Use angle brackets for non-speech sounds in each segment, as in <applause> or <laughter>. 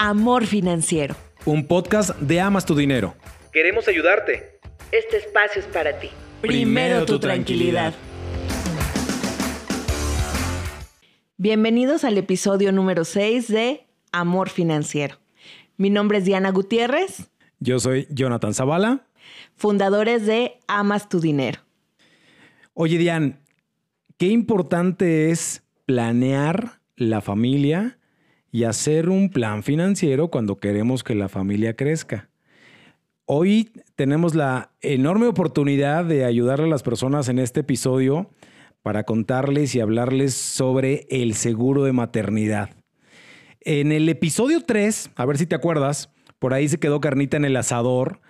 Amor Financiero. Un podcast de Amas tu Dinero. Queremos ayudarte. Este espacio es para ti. Primero tu tranquilidad. Bienvenidos al episodio número 6 de Amor Financiero. Mi nombre es Diana Gutiérrez. Yo soy Jonathan Zavala. Fundadores de Amas tu Dinero. Oye, Dian, qué importante es planear la familia y hacer un plan financiero cuando queremos que la familia crezca. Hoy tenemos la enorme oportunidad de ayudar a las personas en este episodio para contarles y hablarles sobre el seguro de maternidad. En el episodio 3, a ver si te acuerdas, por ahí se quedó carnita en el asador,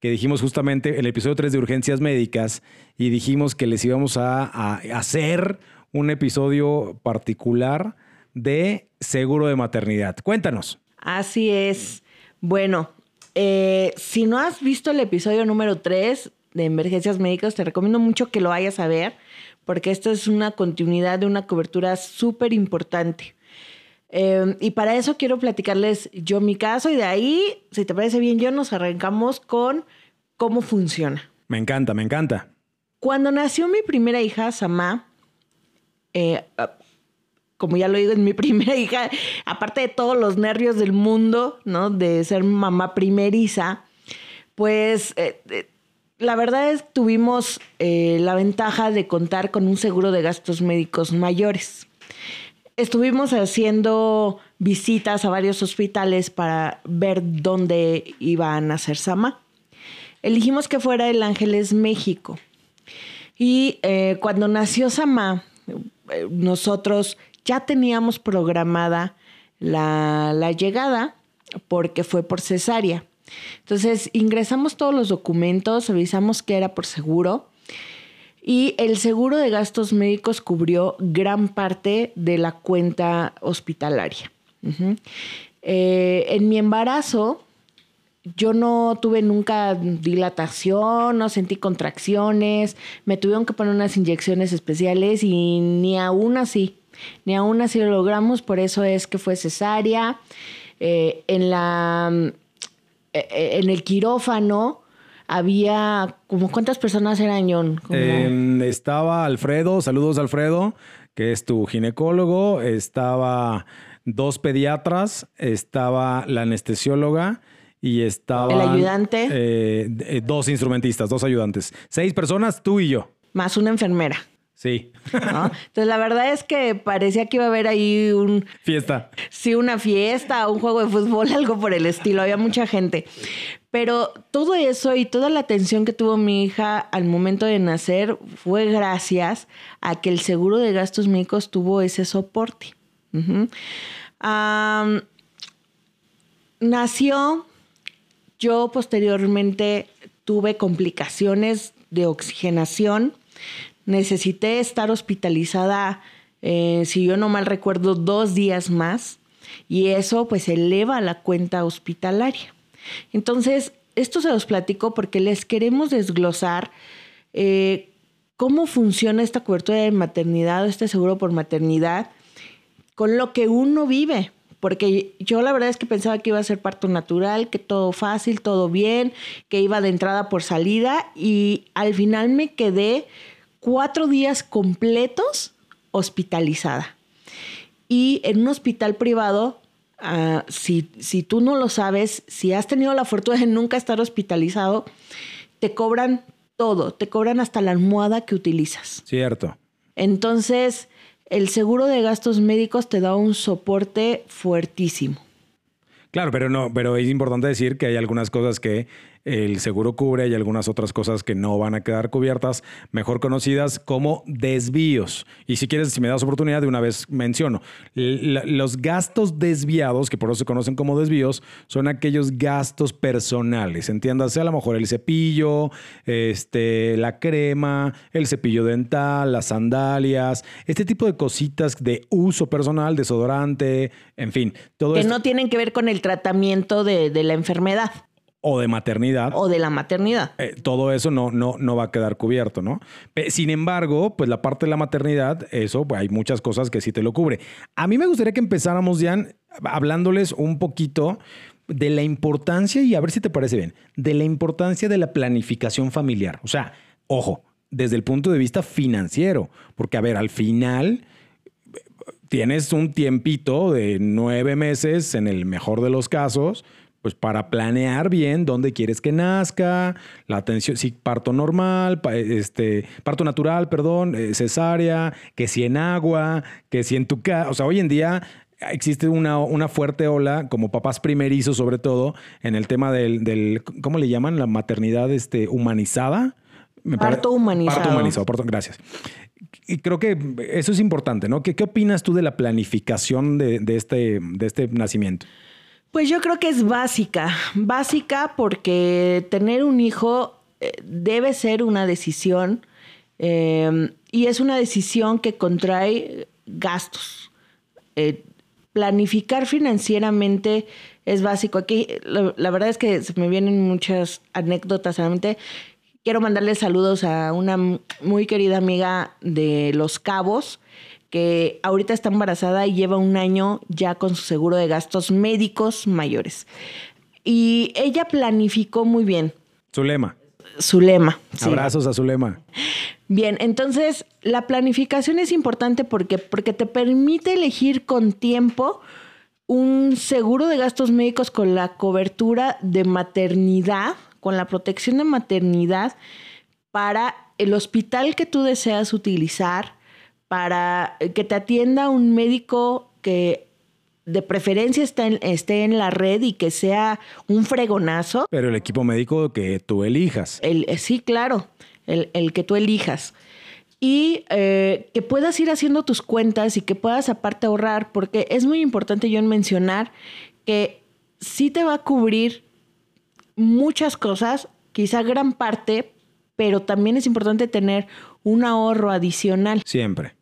que dijimos justamente en el episodio 3 de urgencias médicas y dijimos que les íbamos a, a hacer un episodio particular de seguro de maternidad. Cuéntanos. Así es. Bueno, eh, si no has visto el episodio número 3 de emergencias médicas, te recomiendo mucho que lo vayas a ver, porque esto es una continuidad de una cobertura súper importante. Eh, y para eso quiero platicarles yo mi caso y de ahí, si te parece bien, yo nos arrancamos con cómo funciona. Me encanta, me encanta. Cuando nació mi primera hija, Samá, eh, como ya lo digo, es mi <laughs> primera hija, aparte de todos los nervios del mundo, ¿no? De ser mamá primeriza, pues eh, eh, la verdad es que tuvimos eh, la ventaja de contar con un seguro de gastos médicos mayores. Estuvimos haciendo visitas a varios hospitales para ver dónde iba a nacer Sama. Elegimos que fuera el Ángeles México. Y cuando nació Sama, nosotros ya teníamos programada la, llegada porque fue por cesárea. Entonces ingresamos todos los documentos, avisamos que era por seguro y el seguro de gastos médicos cubrió gran parte de la cuenta hospitalaria. Eh, en mi embarazo, yo no tuve nunca dilatación, no sentí contracciones, me tuvieron que poner unas inyecciones especiales y ni aún así ni aún así lo logramos, por eso es que fue cesárea. Eh, en, la, eh, eh, en el quirófano había, como ¿cuántas personas eran, John? Em, estaba Alfredo, saludos Alfredo, que es tu ginecólogo, estaba dos pediatras, estaba la anestesióloga y estaba... El ayudante. dos instrumentistas, dos ayudantes. Seis personas, tú y yo. Más una enfermera. Sí. Entonces, la verdad es que parecía que iba a haber ahí un... Fiesta. Sí, una fiesta, un juego de fútbol, <laughs> algo por el estilo. Había mucha gente. Pero todo eso y toda la atención que tuvo mi hija al momento de nacer fue gracias a que el seguro de gastos médicos tuvo ese soporte. nació, yo posteriormente tuve complicaciones de oxigenación necesité estar hospitalizada, eh, si yo no mal recuerdo, dos días más y eso pues eleva la cuenta hospitalaria. Entonces, esto se los platico porque les queremos desglosar eh, cómo funciona esta cobertura de maternidad, este seguro por maternidad, con lo que uno vive. Porque yo la verdad es que pensaba que iba a ser parto natural, que todo fácil, todo bien, que iba de entrada por salida y al final me quedé cuatro días completos hospitalizada. Y en un hospital privado, ah, si, si tú no lo sabes, si has tenido la fortuna de nunca estar hospitalizado, te cobran todo, te cobran hasta la almohada que utilizas. Cierto. Entonces, el seguro de gastos médicos te da un soporte fuertísimo. Claro, pero no, pero es importante decir que hay algunas cosas que el seguro cubre y algunas otras cosas que no van a quedar cubiertas, mejor conocidas como desvíos. Y si quieres, si me das oportunidad, de una vez menciono. los gastos desviados, que por eso se conocen como desvíos, son aquellos gastos personales. Entiéndase, a lo mejor el cepillo, este, la crema, el cepillo dental, las sandalias, este tipo de cositas de uso personal, desodorante, en fin. Todo que no tienen que ver con el tratamiento de la enfermedad o de maternidad. O de la maternidad. Eh, todo eso no, no, no va a quedar cubierto, ¿no? Sin embargo, pues la parte de la maternidad, eso, pues hay muchas cosas que sí te lo cubre. A mí me gustaría que empezáramos, Jan, hablándoles un poquito de la importancia, y a ver si te parece bien, de la importancia de la planificación familiar. O sea, ojo, desde el punto de vista financiero, porque a ver, al final tienes un tiempito de nueve meses, en el mejor de los casos, pues para planear bien dónde quieres que nazca, la atención, si parto normal, este, parto natural, perdón, eh, cesárea, que si en agua, que si en tu casa, o sea, hoy en día existe una, una, fuerte ola, como papás primerizos sobre todo, en el tema del, del ¿cómo le llaman? La maternidad este, humanizada. parto humanizado. Parto humanizado, gracias. Y creo que eso es importante, ¿no? ¿Qué, qué opinas tú de la planificación de, de, este, de este nacimiento? Pues yo creo que es básica, básica porque tener un hijo eh, debe ser una decisión eh, y es una decisión que contrae gastos. Eh, planificar financieramente es básico. Aquí la, verdad es que se me vienen muchas anécdotas a la. Quiero mandarle saludos a una muy querida amiga de Los Cabos, que ahorita está embarazada y lleva un año ya con su seguro de gastos médicos mayores. Y ella planificó muy bien. Zulema. Zulema. Abrazos a Zulema. Bien, entonces la planificación es importante porque, porque te permite elegir con tiempo un seguro de gastos médicos con la cobertura de maternidad, con la protección de maternidad para el hospital que tú deseas utilizar, para que te atienda un médico que de preferencia esté en, la red y que sea un fregonazo. Pero el equipo médico que tú elijas. El, eh, sí, claro, el, que tú elijas. Y eh, que puedas ir haciendo tus cuentas y que puedas aparte ahorrar, porque es muy importante yo en mencionar que sí te va a cubrir muchas cosas, quizá gran parte, pero también es importante tener un ahorro adicional. Siempre.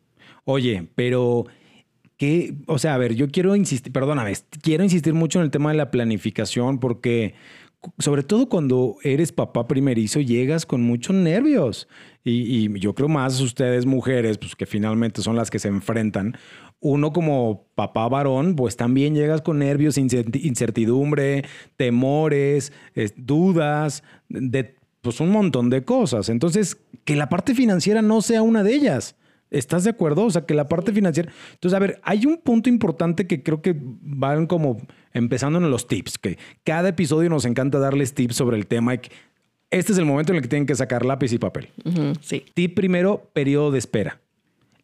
Oye, pero que, o sea, a ver, yo quiero insistir, perdóname, quiero insistir mucho en el tema de la planificación porque sobre todo cuando eres papá primerizo, llegas con muchos nervios. Y, yo creo más ustedes mujeres, pues que finalmente son las que se enfrentan. Uno como papá varón, pues también llegas con nervios, incertidumbre, temores, dudas, de pues un montón de cosas. Entonces, que la parte financiera no sea una de ellas. ¿Estás de acuerdo? O sea, que la parte financiera. Entonces, a ver, hay un punto importante que creo que van como empezando en los tips, que cada episodio nos encanta darles tips sobre el tema. Este es el momento en el que tienen que sacar lápiz y papel. sí. Tip primero, periodo de espera.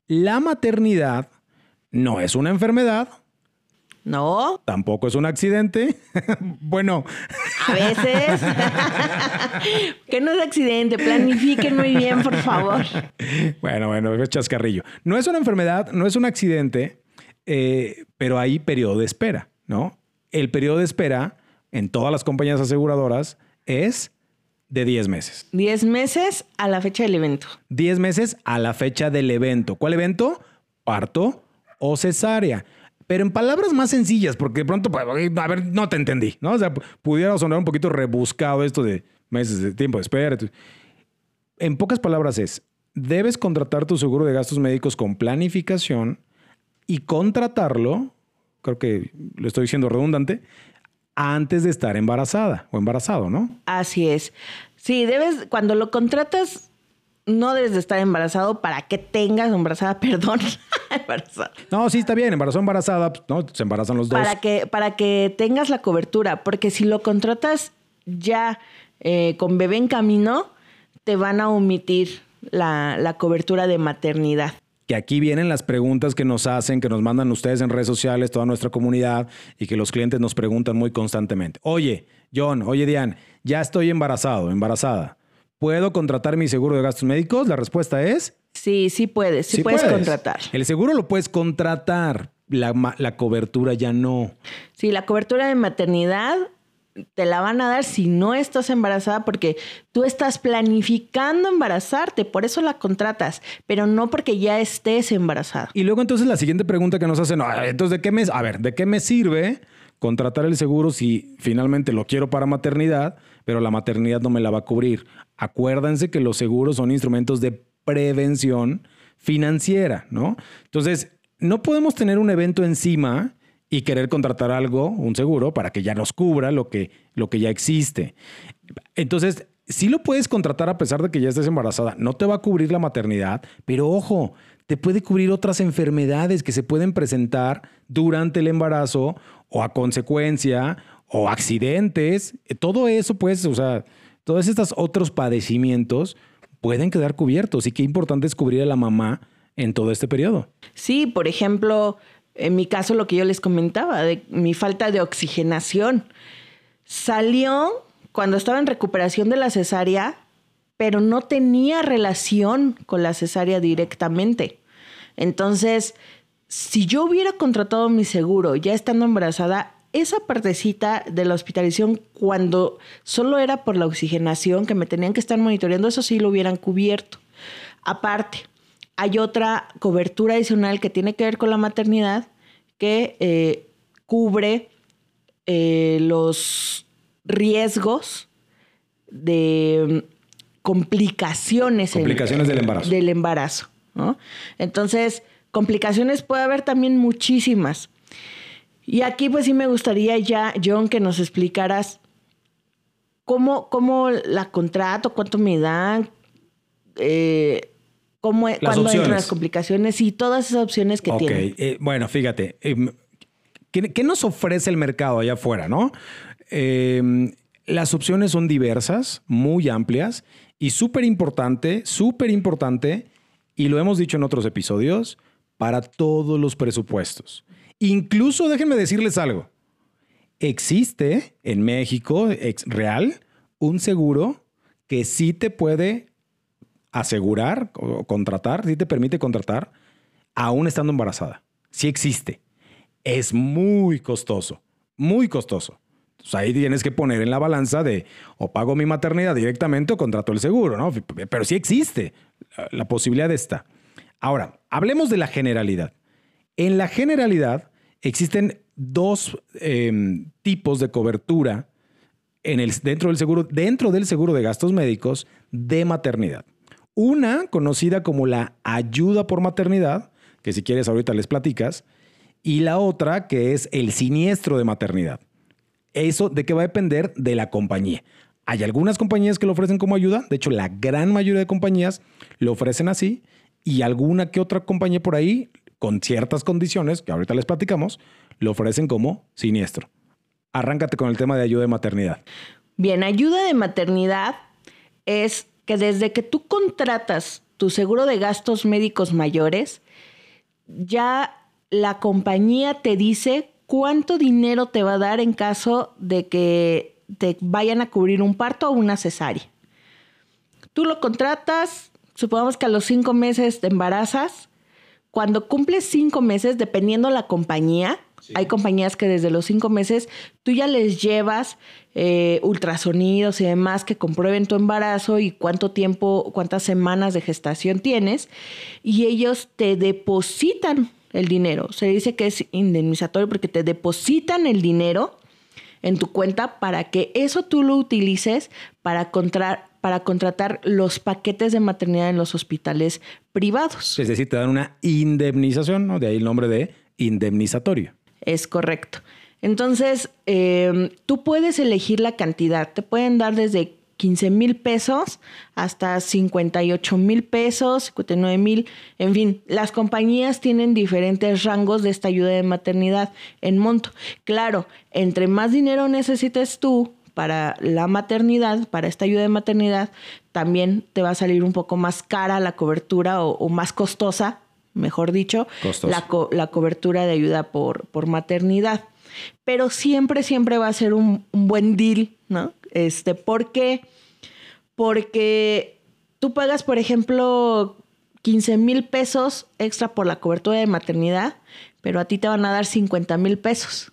La maternidad no es una enfermedad, no. Tampoco es un accidente. <laughs> bueno. A veces. <laughs> que no es accidente. Planifiquen muy bien, por favor. Bueno, bueno, es chascarrillo. No es una enfermedad, no es un accidente, eh, pero hay periodo de espera, ¿no? El periodo de espera en todas las compañías aseguradoras es de 10 meses. 10 meses a la fecha del evento. 10 meses a la fecha del evento. ¿Cuál evento? Parto o cesárea pero en palabras más sencillas, porque de pronto, pues, a ver, no te entendí, ¿no? O sea, pudiera sonar un poquito rebuscado esto de meses de tiempo de espera. En pocas palabras es, debes contratar tu seguro de gastos médicos con planificación y contratarlo, creo que lo estoy diciendo redundante, antes de estar embarazada o embarazado, ¿no? Así es. Sí, debes, cuando lo contratas, no debes de estar embarazado para que tengas embarazada, <laughs> perdón. embarazada. No, sí está bien, embarazada, embarazada, pues, ¿no? Se embarazan los dos. Para que, para que tengas la cobertura, porque si lo contratas ya eh, con bebé en camino, te van a omitir la, la cobertura de maternidad. Que aquí vienen las preguntas que nos hacen, que nos mandan ustedes en redes sociales, toda nuestra comunidad, y que los clientes nos preguntan muy constantemente. Oye, John, oye, Diane, ya estoy embarazado, embarazada ¿Puedo contratar mi seguro de gastos médicos? La respuesta es... Sí, sí puedes, sí, puedes, contratar. El seguro lo puedes contratar, la, la cobertura ya no. Sí, la cobertura de maternidad te la van a dar si no estás embarazada porque tú estás planificando embarazarte, por eso la contratas, pero no porque ya estés embarazada. Y luego entonces la siguiente pregunta que nos hacen, entonces ¿de qué me, a ver, ¿de qué me sirve contratar el seguro si finalmente lo quiero para maternidad, pero la maternidad no me la va a cubrir? Acuérdense que los seguros son instrumentos de prevención financiera, ¿no? Entonces, no podemos tener un evento encima y querer contratar algo, un seguro, para que ya nos cubra lo que, lo que ya existe. Entonces, sí lo puedes contratar a pesar de que ya estés embarazada. No te va a cubrir la maternidad, pero ojo, te puede cubrir otras enfermedades que se pueden presentar durante el embarazo o a consecuencia o accidentes. Todo eso, pues, o sea, todos estos otros padecimientos pueden quedar cubiertos. Y qué importante es cubrir a la mamá en todo este periodo. Sí, por ejemplo, en mi caso lo que yo les comentaba, de mi falta de oxigenación. Salió cuando estaba en recuperación de la cesárea, pero no tenía relación con la cesárea directamente. Entonces, si yo hubiera contratado mi seguro ya estando embarazada, esa partecita de la hospitalización, cuando solo era por la oxigenación que me tenían que estar monitoreando, eso sí lo hubieran cubierto. Aparte, hay otra cobertura adicional que tiene que ver con la maternidad que eh, cubre eh, los riesgos de mm, complicaciones. Complicaciones del embarazo. Del embarazo. Entonces, complicaciones puede haber también muchísimas. Y aquí pues sí me gustaría ya, John, que nos explicaras cómo, cómo la contrato, cuánto me dan, eh, cómo, cuándo entran las complicaciones y todas esas opciones que tiene. Eh, bueno, fíjate, em, ¿qué, nos ofrece el mercado allá afuera, no? Em, las opciones son diversas, muy amplias y súper importante, súper importante, y lo hemos dicho en otros episodios, para todos los presupuestos. Incluso déjenme decirles algo. Existe en México, real, un seguro que sí te puede asegurar o contratar, sí te permite contratar aún estando embarazada. Sí existe. Es muy costoso, muy costoso. ahí tienes que poner en la balanza de o pago mi maternidad directamente o contrato el seguro, ¿no? Pero sí existe, la posibilidad está. Ahora, hablemos de la generalidad. En la generalidad existen dos em, tipos de cobertura dentro, del seguro, dentro del seguro de gastos médicos de maternidad. Una conocida como la ayuda por maternidad, que si quieres ahorita les platicas, y la otra que es el siniestro de maternidad. Eso de qué va a depender de la compañía. Hay algunas compañías que lo ofrecen como ayuda, de hecho la gran mayoría de compañías lo ofrecen así, y alguna que otra compañía por ahí, con ciertas condiciones, que ahorita les platicamos, lo ofrecen como siniestro. Arráncate con el tema de ayuda de maternidad. Bien, ayuda de maternidad es que desde que tú contratas tu seguro de gastos médicos mayores, ya la compañía te dice cuánto dinero te va a dar en caso de que te vayan a cubrir un parto o una cesárea. Tú lo contratas, supongamos que a los cinco meses te embarazas, cuando cumples cinco meses, dependiendo la compañía, hay compañías que desde los cinco meses tú ya les llevas eh, ultrasonidos y demás que comprueben tu embarazo y cuánto tiempo, cuántas semanas de gestación tienes, y ellos te depositan el dinero. Se dice que es indemnizatorio porque te depositan el dinero en tu cuenta para que eso tú lo utilices para, para contratar los paquetes de maternidad en los hospitales privados. Es decir, te dan una indemnización, ¿no? De ahí el nombre de indemnizatorio. Es correcto. Entonces, em, tú puedes elegir la cantidad. Te pueden dar desde 15 mil pesos hasta 58 mil pesos, 59 mil, en fin, las compañías tienen diferentes rangos de esta ayuda de maternidad en monto. Claro, entre más dinero necesites tú para la maternidad, para esta ayuda de maternidad, también te va a salir un poco más cara la cobertura o, más costosa, mejor dicho, la, la, cobertura de ayuda por, por maternidad. Pero siempre, siempre va a ser un, un buen deal, ¿no? Este, ¿Por qué? Porque tú pagas, por ejemplo, 15 mil pesos extra por la cobertura de maternidad, pero a ti te van a dar 50 mil pesos.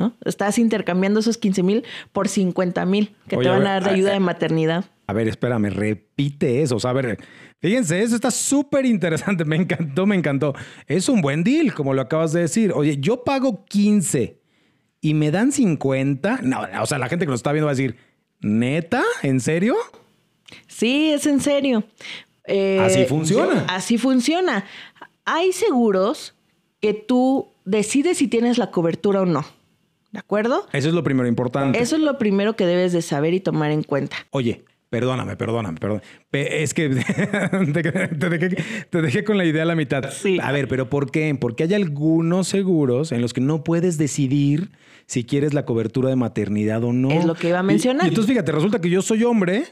¿No? Estás intercambiando esos 15 mil por 50 mil que te van a, dar de ayuda de maternidad. A ver, espérame, repite eso. O sea, a ver, fíjense, eso está súper interesante. Me encantó, me encantó. Es un buen deal, como lo acabas de decir. Oye, yo pago 15 y me dan 50. No, o sea, la gente que nos está viendo va a decir, ¿neta? ¿En serio? Sí, es en serio. Eh, así funciona. Así funciona. Hay seguros que tú decides si tienes la cobertura o no. ¿De acuerdo? Eso es lo primero importante. Eso es lo primero que debes de saber y tomar en cuenta. Oye, perdóname, perdóname, perdóname. Es que <laughs> te, dejé, con la idea a la mitad. Sí. A ver, pero ¿por qué? Porque hay algunos seguros en los que no puedes decidir si quieres la cobertura de maternidad o no. Es lo que iba a mencionar. Y, entonces fíjate, resulta que yo soy hombre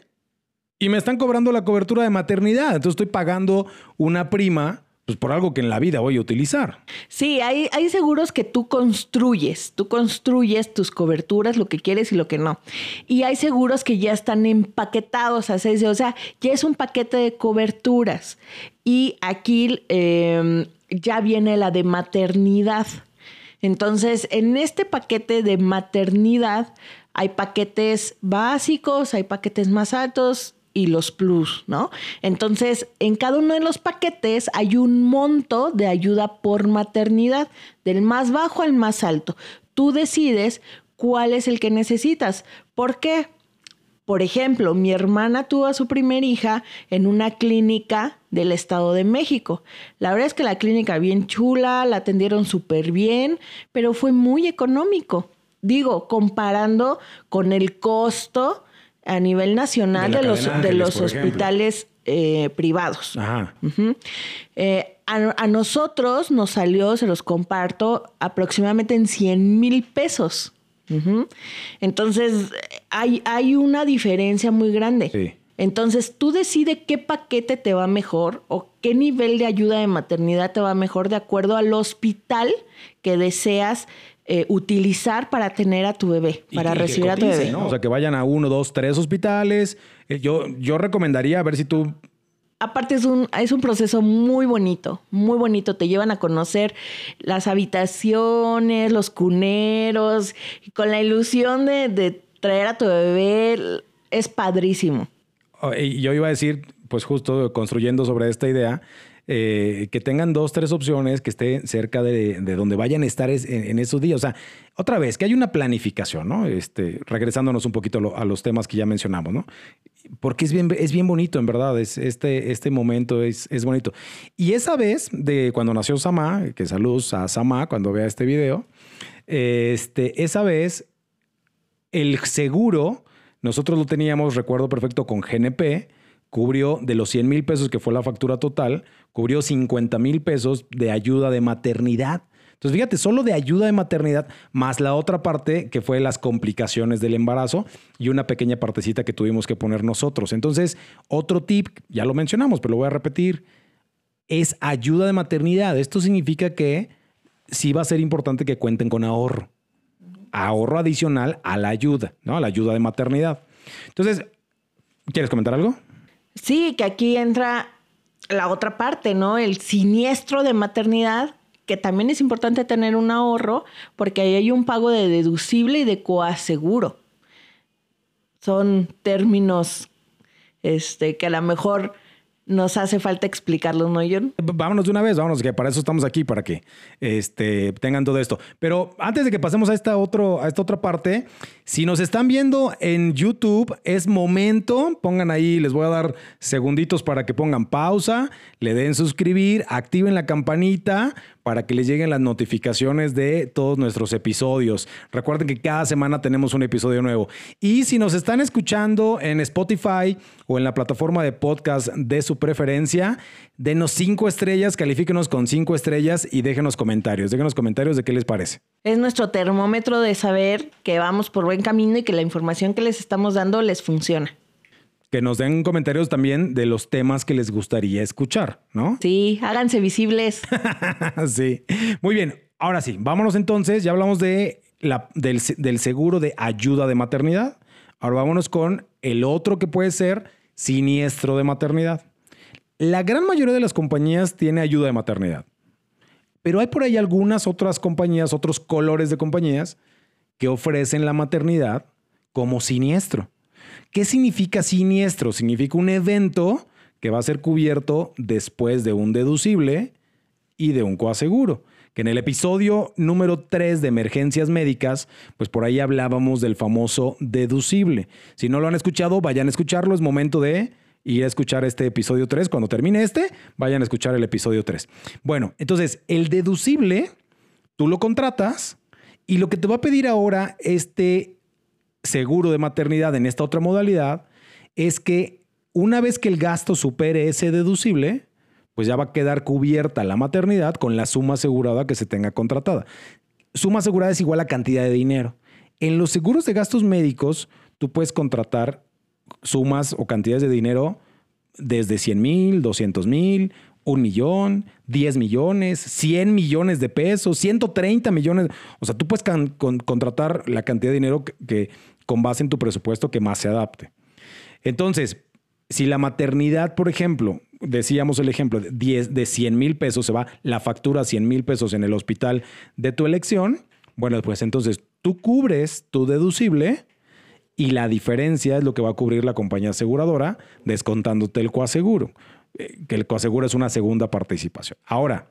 y me están cobrando la cobertura de maternidad. Entonces estoy pagando una prima pues por algo que en la vida voy a utilizar. Sí, hay, hay seguros que tú construyes, tú construyes tus coberturas, lo que quieres y lo que no. Y hay seguros que ya están empaquetados, o sea, ya es un paquete de coberturas. Y aquí em, ya viene la de maternidad. Entonces, en este paquete de maternidad hay paquetes básicos, hay paquetes más altos, y los plus, ¿no? Entonces, en cada uno de los paquetes hay un monto de ayuda por maternidad, del más bajo al más alto. Tú decides cuál es el que necesitas. ¿Por qué? Por ejemplo, mi hermana tuvo a su primer hija en una clínica del Estado de México. La verdad es que la clínica bien chula, la atendieron súper bien, pero fue muy económico. Digo, comparando con el costo a nivel nacional de, los, de los hospitales eh, privados. Ajá. Eh, a, nosotros nos salió, se los comparto, aproximadamente en 100 mil pesos. Entonces, hay, hay una diferencia muy grande. Entonces, tú decides qué paquete te va mejor o qué nivel de ayuda de maternidad te va mejor de acuerdo al hospital que deseas eh, utilizar para tener a tu bebé, para recibir a tu bebé. O sea, que vayan a uno, dos, tres hospitales. Eh, yo, yo recomendaría a ver si tú aparte es un, es un proceso muy bonito, muy bonito. Te llevan a conocer las habitaciones, los cuneros, con la ilusión de, de traer a tu bebé. Es padrísimo. Oh, y yo iba a decir, pues justo construyendo sobre esta idea, eh, que tengan dos, tres opciones que estén cerca de, donde vayan a estar en, esos días. O sea, otra vez, que hay una planificación, ¿no? Este, regresándonos un poquito a los temas que ya mencionamos, ¿no? Porque es bien, es bien bonito, en verdad, es, este, este momento es, es bonito. Y esa vez de cuando nació Sama, que saludos a Sama cuando vea este video, este, esa vez el seguro, nosotros lo teníamos, recuerdo perfecto, con GNP, cubrió de los 100 mil pesos que fue la factura total, cubrió 50 mil pesos de ayuda de maternidad. Entonces, fíjate, solo de ayuda de maternidad, más la otra parte que fue las complicaciones del embarazo y una pequeña partecita que tuvimos que poner nosotros. Entonces, otro tip, ya lo mencionamos, pero lo voy a repetir, es ayuda de maternidad. Esto significa que sí va a ser importante que cuenten con ahorro. Ahorro adicional a la ayuda, ¿no? A la ayuda de maternidad. Entonces, ¿quieres comentar algo? Sí, que aquí entra la otra parte, ¿no? El siniestro de maternidad, que también es importante tener un ahorro, porque ahí hay un pago de deducible y de coaseguro. Son términos este, que a lo mejor nos hace falta explicarlo, ¿no, John? Vámonos de una vez, vámonos, que para eso estamos aquí, para que este, tengan todo esto. Pero antes de que pasemos a esta, otro, a esta otra parte, si nos están viendo en YouTube, es momento, pongan ahí, les voy a dar segunditos para que pongan pausa, le den suscribir, activen la campanita para que les lleguen las notificaciones de todos nuestros episodios. Recuerden que cada semana tenemos un episodio nuevo. Y si nos están escuchando en Spotify o en la plataforma de podcast de su preferencia, denos cinco estrellas, califíquenos con cinco estrellas y déjenos comentarios. Déjenos comentarios de qué les parece. Es nuestro termómetro de saber que vamos por buen camino y que la información que les estamos dando les funciona que nos den comentarios también de los temas que les gustaría escuchar, ¿no? <laughs> Sí, háganse visibles. <laughs> sí. Muy bien. Ahora sí, vámonos entonces. Ya hablamos de la, del, del seguro de ayuda de maternidad. Ahora vámonos con el otro que puede ser siniestro de maternidad. La gran mayoría de las compañías tiene ayuda de maternidad. Pero hay por ahí algunas otras compañías, otros colores de compañías que ofrecen la maternidad como siniestro. ¿Qué significa siniestro? Significa un evento que va a ser cubierto después de un deducible y de un coaseguro. Que en el episodio número 3 de emergencias médicas, pues por ahí hablábamos del famoso deducible. Si no lo han escuchado, vayan a escucharlo, es momento de a escuchar este episodio 3. Cuando termine este, vayan a escuchar el episodio 3. Bueno, entonces el deducible, tú lo contratas y lo que te va a pedir ahora este seguro de maternidad en esta otra modalidad es que una vez que el gasto supere ese deducible, pues ya va a quedar cubierta la maternidad con la suma asegurada que se tenga contratada. Suma asegurada es igual a cantidad de dinero. En los seguros de gastos médicos, tú puedes contratar sumas o cantidades de dinero desde 100 mil, 200 mil, un millón, 10 millones, 100 millones de pesos, 130 millones. O sea, tú puedes contratar la cantidad de dinero que, con base en tu presupuesto que más se adapte. Entonces, si la maternidad, por ejemplo, decíamos el ejemplo de, 10, de 100 mil pesos, se va la factura a 100 mil pesos en el hospital de tu elección, bueno, pues entonces tú cubres tu deducible y la diferencia es lo que va a cubrir la compañía aseguradora descontándote el coaseguro, eh, que el coaseguro es una segunda participación. Ahora,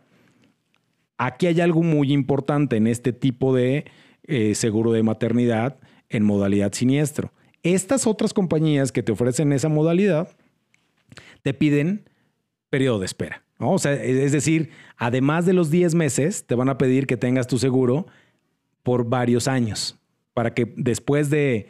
aquí hay algo muy importante en este tipo de eh, seguro de maternidad en modalidad siniestro. Estas otras compañías que te ofrecen esa modalidad te piden periodo de espera. O sea, es decir, además de los 10 meses, te van a pedir que tengas tu seguro por varios años para que después de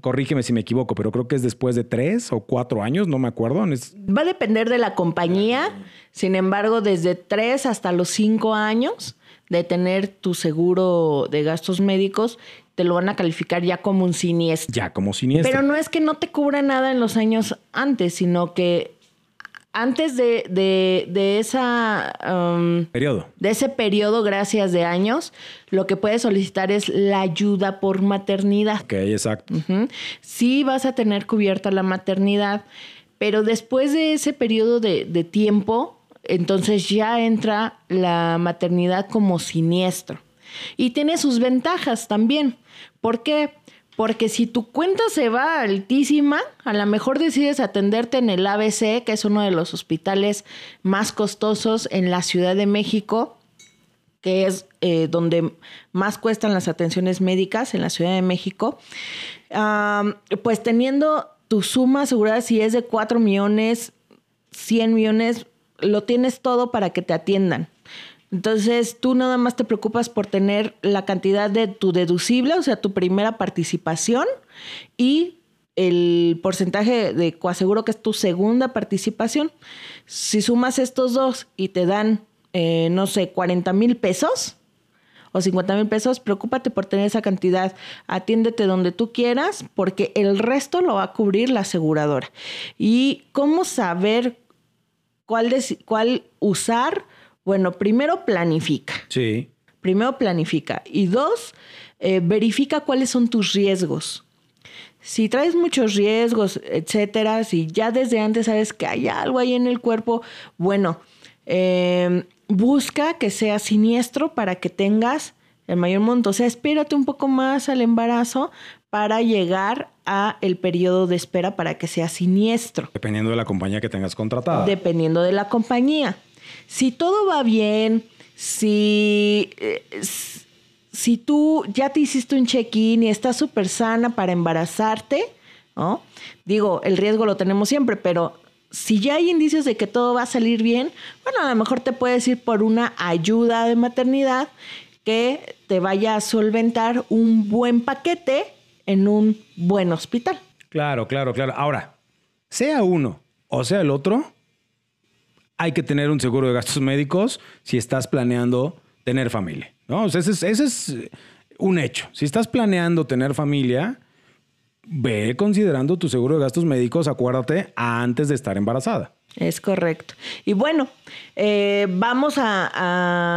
corrígeme si me equivoco, pero creo que es después de tres o cuatro años, no me acuerdo. Va a depender de la compañía, sin embargo, desde tres hasta los cinco años de tener tu seguro de gastos médicos, te lo van a calificar ya como un siniestro. Ya como siniestro. Pero no es que no te cubra nada en los años antes, sino que antes de, de, esa... Um, periodo. De ese periodo, gracias, de años, lo que puedes solicitar es la ayuda por maternidad. Ok, exacto. Sí vas a tener cubierta la maternidad, pero después de ese periodo de, de tiempo, entonces ya entra la maternidad como siniestro. Y tiene sus ventajas también. ¿Por qué? Porque si tu cuenta se va altísima, a lo mejor decides atenderte en el ABC, que es uno de los hospitales más costosos en la Ciudad de México, que es eh, donde más cuestan las atenciones médicas en la Ciudad de México. pues teniendo tu suma asegurada, si es de 4 millones, 100 millones, lo tienes todo para que te atiendan. Entonces tú nada más te preocupas por tener la cantidad de tu deducible, o sea, tu primera participación y el porcentaje de coaseguro que es tu segunda participación. Si sumas estos dos y te dan, eh, no sé, 40 mil pesos o 50 mil pesos, preocúpate por tener esa cantidad. Atiéndete donde tú quieras porque el resto lo va a cubrir la aseguradora. ¿Y cómo saber cuál, cuál usar? Bueno, primero planifica. Sí. Primero planifica. Y dos, eh, verifica cuáles son tus riesgos. Si traes muchos riesgos, etcétera, si ya desde antes sabes que hay algo ahí en el cuerpo, bueno, em, busca que sea siniestro para que tengas el mayor monto. O sea, espérate un poco más al embarazo para llegar a el periodo de espera para que sea siniestro. Dependiendo de la compañía que tengas contratada. Dependiendo de la compañía. Si todo va bien, si, eh, si tú ya te hiciste un check-in y estás súper sana para embarazarte, ¿no? Digo, el riesgo lo tenemos siempre, pero si ya hay indicios de que todo va a salir bien, bueno, a lo mejor te puedes ir por una ayuda de maternidad que te vaya a solventar un buen paquete en un buen hospital. Claro, claro, claro. Ahora, sea uno o sea el otro, hay que tener un seguro de gastos médicos si estás planeando tener familia. ¿no? ese, es, ese es eh, un hecho. Si estás planeando tener familia, ve considerando tu seguro de gastos médicos, acuérdate, antes de estar embarazada. Es correcto. Y bueno, eh, vamos a,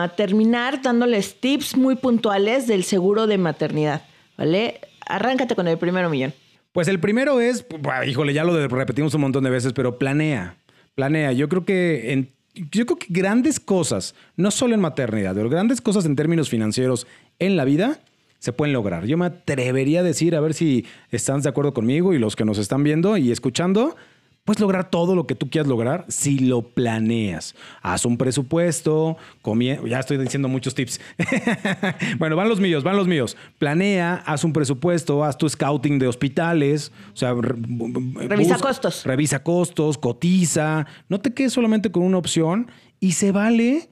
a, terminar dándoles tips muy puntuales del seguro de maternidad. ¿Vale? Arráncate con el primero millón. Pues el primero es, híjole, ya lo repetimos un montón de veces, pero planea planea. Yo creo que en, yo creo que grandes cosas, no solo en maternidad, pero grandes cosas en términos financieros en la vida se pueden lograr. Yo me atrevería a decir, a ver si están de acuerdo conmigo y los que nos están viendo y escuchando, Puedes lograr todo lo que tú quieras lograr si lo planeas. Haz un presupuesto, ya estoy diciendo muchos tips. <laughs> bueno, van los míos, van los míos. Planea, haz un presupuesto, haz tu scouting de hospitales, o sea, revisa costos. Revisa costos, cotiza, no te quedes solamente con una opción y se vale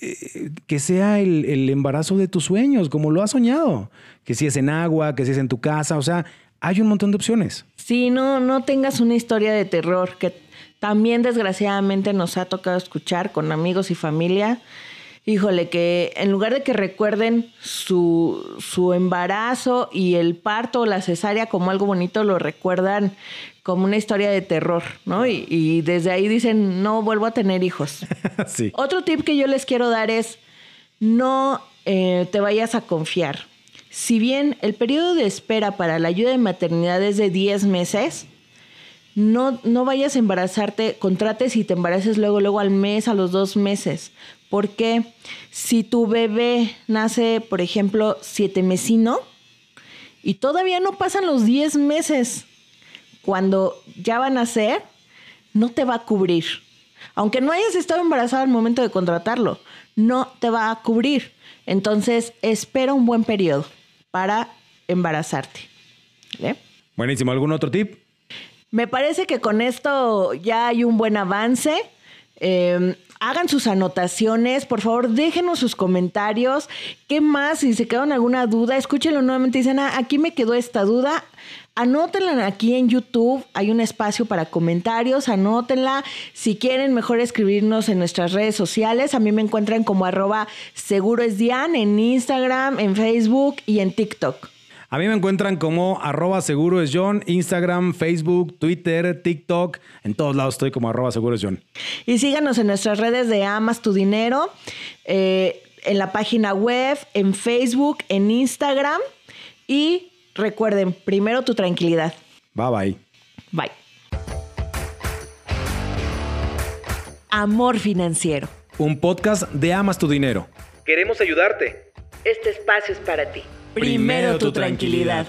eh, que sea el, el embarazo de tus sueños, como lo has soñado. Que si es en agua, que si es en tu casa, o sea, hay un montón de opciones. Sí, no, no tengas una historia de terror que también desgraciadamente nos ha tocado escuchar con amigos y familia. Híjole, que en lugar de que recuerden su, su embarazo y el parto o la cesárea como algo bonito, lo recuerdan como una historia de terror, ¿no? Y, desde ahí dicen, no vuelvo a tener hijos. <laughs> sí. Otro tip que yo les quiero dar es, no eh, te vayas a confiar. Si bien el periodo de espera para la ayuda de maternidad es de 10 meses, no, no vayas a embarazarte, contrates y te embaraces luego, luego al mes, a los dos meses. Porque si tu bebé nace, por ejemplo, siete mesino y todavía no pasan los 10 meses, cuando ya van a nacer, no te va a cubrir. Aunque no hayas estado embarazada al momento de contratarlo, no te va a cubrir. Entonces, espera un buen periodo para embarazarte. Buenísimo. ¿Algún otro tip? Me parece que con esto ya hay un buen avance. Em, hagan sus anotaciones, por favor, déjenos sus comentarios. ¿Qué más? Si se quedan alguna duda, escúchenlo nuevamente. Dicen, ah, aquí me quedó esta duda. Anótenla aquí en YouTube, hay un espacio para comentarios, anótenla. Si quieren, mejor escribirnos en nuestras redes sociales. A mí me encuentran como arroba seguro en Instagram, en Facebook y en TikTok. A mí me encuentran como arroba seguro es John, Instagram, Facebook, Twitter, TikTok. En todos lados estoy como arroba seguro es John. Y síganos en nuestras redes de Amas tu Dinero, eh, en la página web, en Facebook, en Instagram y Recuerden, primero tu tranquilidad. Bye bye. Bye. Amor Financiero. Un podcast de Amas tu Dinero. Queremos ayudarte. Este espacio es para ti. Primero, tu, tranquilidad.